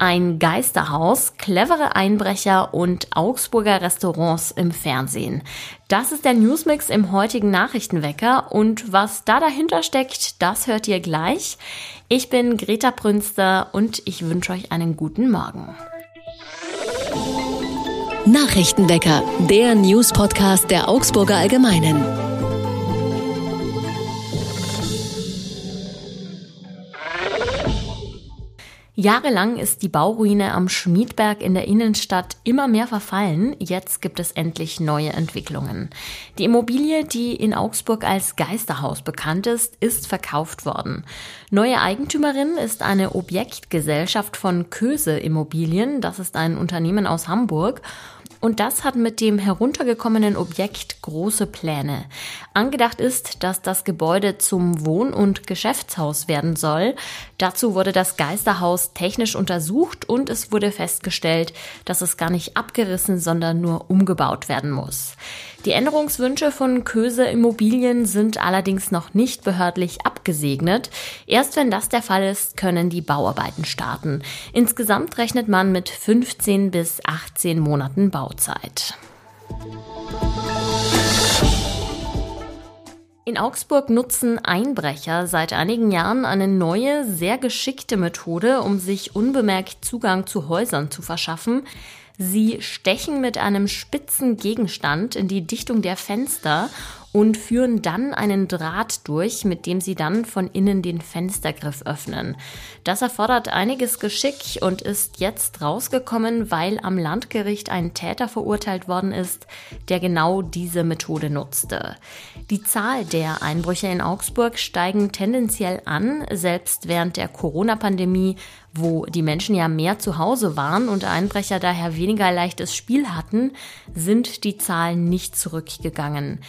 Ein Geisterhaus, clevere Einbrecher und Augsburger Restaurants im Fernsehen. Das ist der Newsmix im heutigen Nachrichtenwecker und was da dahinter steckt, das hört ihr gleich. Ich bin Greta Prünster und ich wünsche euch einen guten Morgen. Nachrichtenwecker, der News-Podcast der Augsburger Allgemeinen. Jahrelang ist die Bauruine am Schmiedberg in der Innenstadt immer mehr verfallen. Jetzt gibt es endlich neue Entwicklungen. Die Immobilie, die in Augsburg als Geisterhaus bekannt ist, ist verkauft worden. Neue Eigentümerin ist eine Objektgesellschaft von Köse Immobilien. Das ist ein Unternehmen aus Hamburg. Und das hat mit dem heruntergekommenen Objekt große Pläne. Angedacht ist, dass das Gebäude zum Wohn- und Geschäftshaus werden soll. Dazu wurde das Geisterhaus technisch untersucht und es wurde festgestellt, dass es gar nicht abgerissen, sondern nur umgebaut werden muss. Die Änderungswünsche von Köse Immobilien sind allerdings noch nicht behördlich abgesegnet. Erst wenn das der Fall ist, können die Bauarbeiten starten. Insgesamt rechnet man mit 15 bis 18 Monaten Bauzeit. In Augsburg nutzen Einbrecher seit einigen Jahren eine neue, sehr geschickte Methode, um sich unbemerkt Zugang zu Häusern zu verschaffen. Sie stechen mit einem spitzen Gegenstand in die Dichtung der Fenster und führen dann einen Draht durch, mit dem sie dann von innen den Fenstergriff öffnen. Das erfordert einiges Geschick und ist jetzt rausgekommen, weil am Landgericht ein Täter verurteilt worden ist, der genau diese Methode nutzte. Die Zahl der Einbrüche in Augsburg steigen tendenziell an, selbst während der Corona-Pandemie wo die Menschen ja mehr zu Hause waren und Einbrecher daher weniger leichtes Spiel hatten, sind die Zahlen nicht zurückgegangen.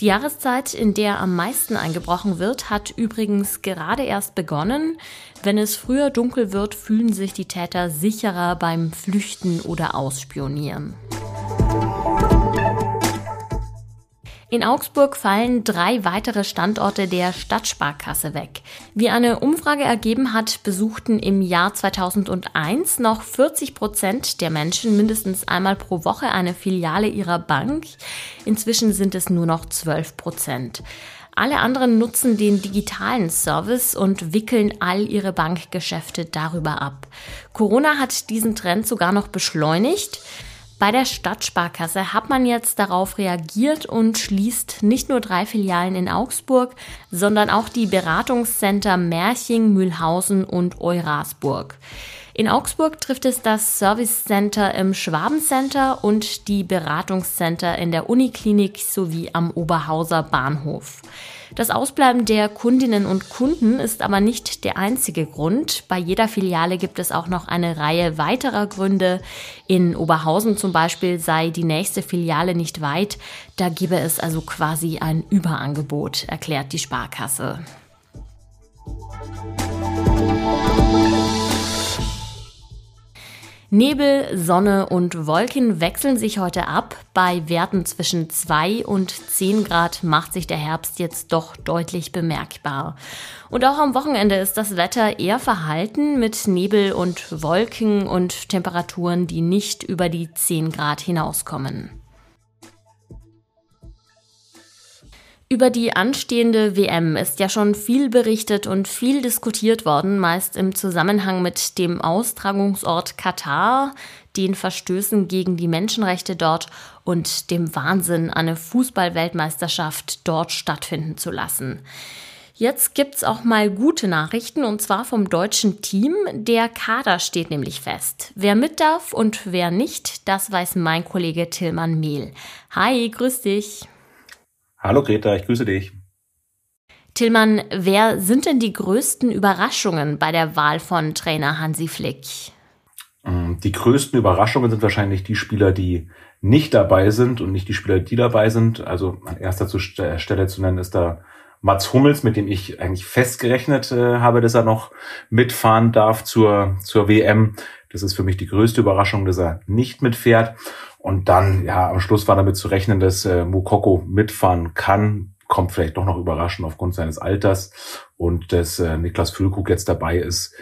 Die Jahreszeit, in der am meisten eingebrochen wird, hat übrigens gerade erst begonnen. Wenn es früher dunkel wird, fühlen sich die Täter sicherer beim Flüchten oder Ausspionieren. In Augsburg fallen drei weitere Standorte der Stadtsparkasse weg. Wie eine Umfrage ergeben hat, besuchten im Jahr 2001 noch 40 Prozent der Menschen mindestens einmal pro Woche eine Filiale ihrer Bank. Inzwischen sind es nur noch 12 Prozent. Alle anderen nutzen den digitalen Service und wickeln all ihre Bankgeschäfte darüber ab. Corona hat diesen Trend sogar noch beschleunigt. Bei der Stadtsparkasse hat man jetzt darauf reagiert und schließt nicht nur drei Filialen in Augsburg, sondern auch die Beratungscenter Merching, Mühlhausen und Eurasburg. In Augsburg trifft es das Service Center im Schwabencenter und die Beratungscenter in der Uniklinik sowie am Oberhauser Bahnhof. Das Ausbleiben der Kundinnen und Kunden ist aber nicht der einzige Grund. Bei jeder Filiale gibt es auch noch eine Reihe weiterer Gründe. In Oberhausen zum Beispiel sei die nächste Filiale nicht weit. Da gebe es also quasi ein Überangebot, erklärt die Sparkasse. Nebel, Sonne und Wolken wechseln sich heute ab. Bei Werten zwischen 2 und 10 Grad macht sich der Herbst jetzt doch deutlich bemerkbar. Und auch am Wochenende ist das Wetter eher verhalten mit Nebel und Wolken und Temperaturen, die nicht über die 10 Grad hinauskommen. Über die anstehende WM ist ja schon viel berichtet und viel diskutiert worden, meist im Zusammenhang mit dem Austragungsort Katar, den Verstößen gegen die Menschenrechte dort und dem Wahnsinn, eine Fußballweltmeisterschaft dort stattfinden zu lassen. Jetzt gibt's auch mal gute Nachrichten und zwar vom deutschen Team. Der Kader steht nämlich fest. Wer mit darf und wer nicht, das weiß mein Kollege Tillmann Mehl. Hi, grüß dich. Hallo Greta, ich grüße dich. Tillmann, wer sind denn die größten Überraschungen bei der Wahl von Trainer Hansi Flick? Mm, die größten Überraschungen sind wahrscheinlich die Spieler, die nicht dabei sind und nicht die Spieler, die dabei sind. Also an erster Stelle zu nennen ist da Mats Hummels, mit dem ich eigentlich festgerechnet äh, habe, dass er noch mitfahren darf zur, zur WM. Das ist für mich die größte Überraschung, dass er nicht mitfährt. Und dann, ja, am Schluss war damit zu rechnen, dass äh, Mukoko mitfahren kann. Kommt vielleicht doch noch überraschend aufgrund seines Alters. Und dass äh, Niklas Füllkrug jetzt dabei ist,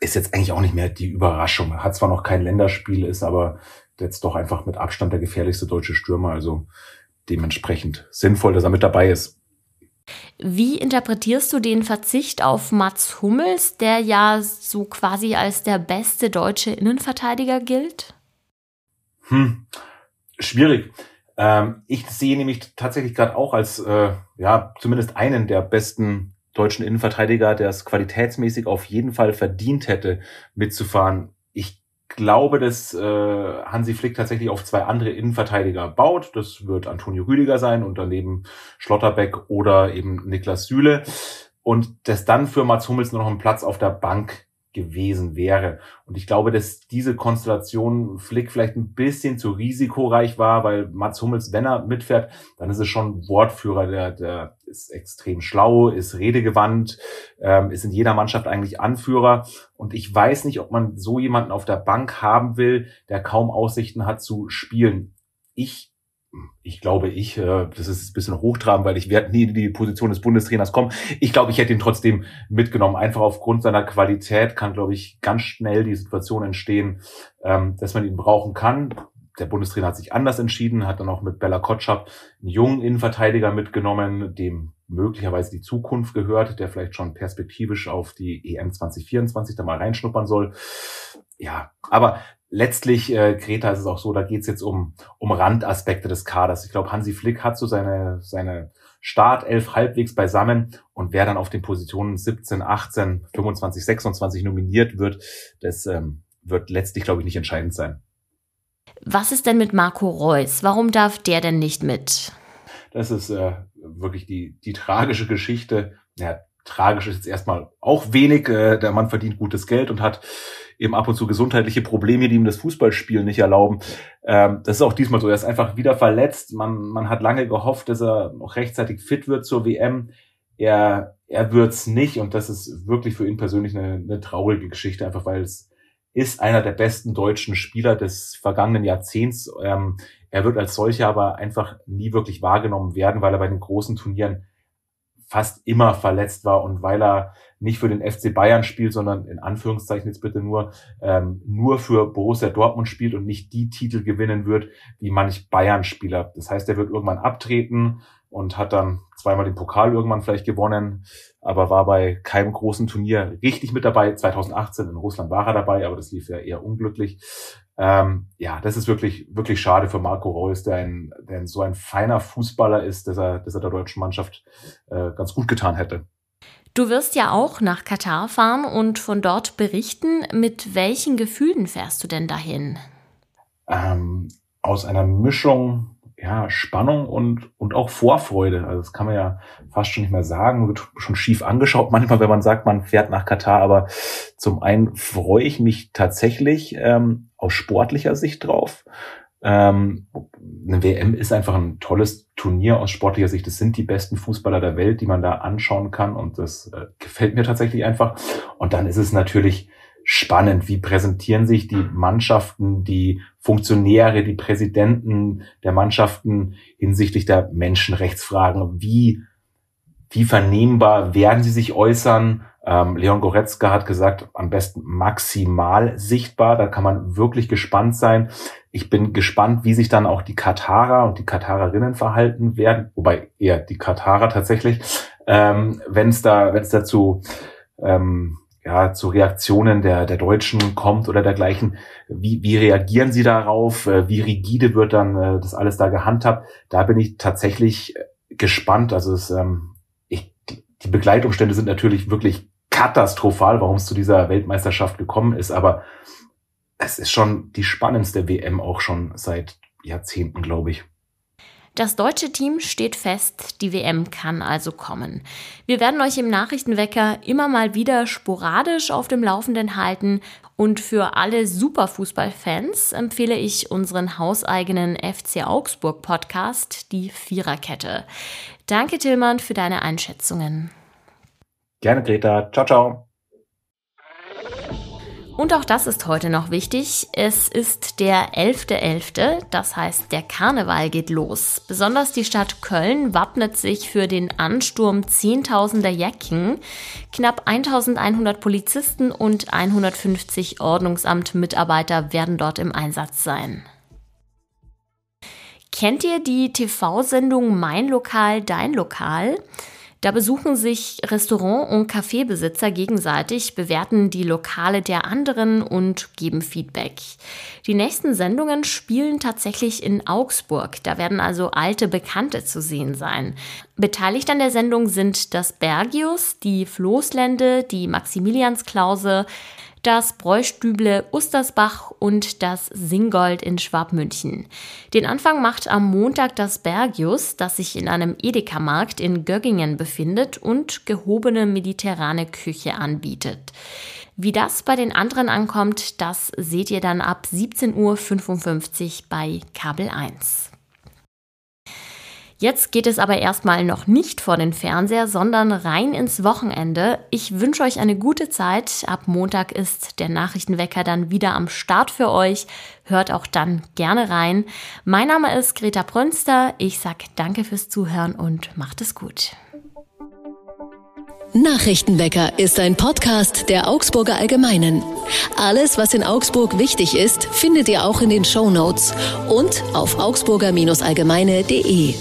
ist jetzt eigentlich auch nicht mehr die Überraschung. Hat zwar noch kein Länderspiel, ist aber jetzt doch einfach mit Abstand der gefährlichste deutsche Stürmer. Also dementsprechend sinnvoll, dass er mit dabei ist. Wie interpretierst du den Verzicht auf Mats Hummels, der ja so quasi als der beste deutsche Innenverteidiger gilt? Hm, schwierig. Ähm, ich sehe nämlich tatsächlich gerade auch als, äh, ja, zumindest einen der besten deutschen Innenverteidiger, der es qualitätsmäßig auf jeden Fall verdient hätte, mitzufahren. Ich glaube, dass äh, Hansi Flick tatsächlich auf zwei andere Innenverteidiger baut. Das wird Antonio Rüdiger sein und daneben Schlotterbeck oder eben Niklas Süle. Und dass dann für Mats Hummels nur noch ein Platz auf der Bank gewesen wäre. Und ich glaube, dass diese Konstellation Flick vielleicht ein bisschen zu risikoreich war, weil Mats Hummels, wenn er mitfährt, dann ist es schon Wortführer, der, der ist extrem schlau, ist redegewandt, ähm, ist in jeder Mannschaft eigentlich Anführer. Und ich weiß nicht, ob man so jemanden auf der Bank haben will, der kaum Aussichten hat zu spielen. Ich ich glaube, ich, äh, das ist ein bisschen hochtrabend, weil ich werde nie in die Position des Bundestrainers kommen. Ich glaube, ich hätte ihn trotzdem mitgenommen. Einfach aufgrund seiner Qualität kann, glaube ich, ganz schnell die Situation entstehen, ähm, dass man ihn brauchen kann. Der Bundestrainer hat sich anders entschieden, hat dann auch mit Bella Kotschap einen jungen Innenverteidiger mitgenommen, dem möglicherweise die Zukunft gehört, der vielleicht schon perspektivisch auf die EM 2024 da mal reinschnuppern soll. Ja, aber letztlich, äh, Greta, ist es auch so, da geht es jetzt um, um Randaspekte des Kaders. Ich glaube, Hansi Flick hat so seine, seine Startelf halbwegs beisammen und wer dann auf den Positionen 17, 18, 25, 26 nominiert wird, das ähm, wird letztlich, glaube ich, nicht entscheidend sein. Was ist denn mit Marco Reus? Warum darf der denn nicht mit? Das ist äh, wirklich die, die tragische Geschichte. Ja, tragisch ist jetzt erstmal auch wenig. Äh, der Mann verdient gutes Geld und hat eben ab und zu gesundheitliche Probleme, die ihm das Fußballspielen nicht erlauben. Ähm, das ist auch diesmal so. Er ist einfach wieder verletzt. Man, man hat lange gehofft, dass er noch rechtzeitig fit wird zur WM. Er, er wird's nicht und das ist wirklich für ihn persönlich eine, eine traurige Geschichte, einfach weil es ist einer der besten deutschen Spieler des vergangenen Jahrzehnts. Ähm, er wird als solcher aber einfach nie wirklich wahrgenommen werden, weil er bei den großen Turnieren fast immer verletzt war und weil er nicht für den FC Bayern spielt, sondern in Anführungszeichen jetzt bitte nur ähm, nur für Borussia Dortmund spielt und nicht die Titel gewinnen wird wie manch Bayern-Spieler. Das heißt, er wird irgendwann abtreten und hat dann zweimal den Pokal irgendwann vielleicht gewonnen, aber war bei keinem großen Turnier richtig mit dabei. 2018 in Russland war er dabei, aber das lief ja eher unglücklich. Ähm, ja, das ist wirklich, wirklich schade für Marco Reus, der, ein, der so ein feiner Fußballer ist, dass er, dass er der deutschen Mannschaft äh, ganz gut getan hätte. Du wirst ja auch nach Katar fahren und von dort berichten. Mit welchen Gefühlen fährst du denn dahin? Ähm, aus einer Mischung ja, Spannung und, und auch Vorfreude. Also das kann man ja fast schon nicht mehr sagen. Wird schon schief angeschaut manchmal, wenn man sagt, man fährt nach Katar. Aber zum einen freue ich mich tatsächlich ähm, aus sportlicher Sicht drauf. Ähm, eine WM ist einfach ein tolles Turnier aus sportlicher Sicht. Es sind die besten Fußballer der Welt, die man da anschauen kann. Und das äh, gefällt mir tatsächlich einfach. Und dann ist es natürlich spannend. Wie präsentieren sich die Mannschaften, die Funktionäre, die Präsidenten der Mannschaften hinsichtlich der Menschenrechtsfragen? Wie, wie vernehmbar werden sie sich äußern? Ähm, Leon Goretzka hat gesagt, am besten maximal sichtbar. Da kann man wirklich gespannt sein. Ich bin gespannt, wie sich dann auch die Katarer und die Katarerinnen verhalten werden, wobei eher die Katarer tatsächlich, ähm, wenn es da, wenn es dazu ähm, ja, zu Reaktionen der, der Deutschen kommt oder dergleichen. Wie, wie reagieren sie darauf? Äh, wie rigide wird dann äh, das alles da gehandhabt? Da bin ich tatsächlich äh, gespannt. Also es, ähm, ich, die Begleitumstände sind natürlich wirklich katastrophal, warum es zu dieser Weltmeisterschaft gekommen ist. Aber es ist schon die spannendste WM auch schon seit Jahrzehnten, glaube ich. Das deutsche Team steht fest, die WM kann also kommen. Wir werden euch im Nachrichtenwecker immer mal wieder sporadisch auf dem Laufenden halten und für alle Superfußballfans empfehle ich unseren hauseigenen FC Augsburg Podcast, die Viererkette. Danke Tillmann für deine Einschätzungen. Gerne Greta. Ciao, ciao. Und auch das ist heute noch wichtig. Es ist der 11.11., .11., das heißt, der Karneval geht los. Besonders die Stadt Köln wappnet sich für den Ansturm zehntausender Jacken. Knapp 1100 Polizisten und 150 Ordnungsamt-Mitarbeiter werden dort im Einsatz sein. Kennt ihr die TV-Sendung Mein Lokal, Dein Lokal? Da besuchen sich Restaurant- und Kaffeebesitzer gegenseitig, bewerten die Lokale der anderen und geben Feedback. Die nächsten Sendungen spielen tatsächlich in Augsburg. Da werden also alte Bekannte zu sehen sein. Beteiligt an der Sendung sind das Bergius, die Floßlände, die Maximiliansklause, das Bräustüble Ustersbach und das Singold in Schwabmünchen. Den Anfang macht am Montag das Bergius, das sich in einem Edeka-Markt in Göggingen befindet und gehobene mediterrane Küche anbietet. Wie das bei den anderen ankommt, das seht ihr dann ab 17.55 Uhr bei Kabel 1. Jetzt geht es aber erstmal noch nicht vor den Fernseher, sondern rein ins Wochenende. Ich wünsche euch eine gute Zeit. Ab Montag ist der Nachrichtenwecker dann wieder am Start für euch. Hört auch dann gerne rein. Mein Name ist Greta Brünster. Ich sag danke fürs Zuhören und macht es gut. Nachrichtenwecker ist ein Podcast der Augsburger Allgemeinen. Alles, was in Augsburg wichtig ist, findet ihr auch in den Show Notes und auf augsburger-allgemeine.de.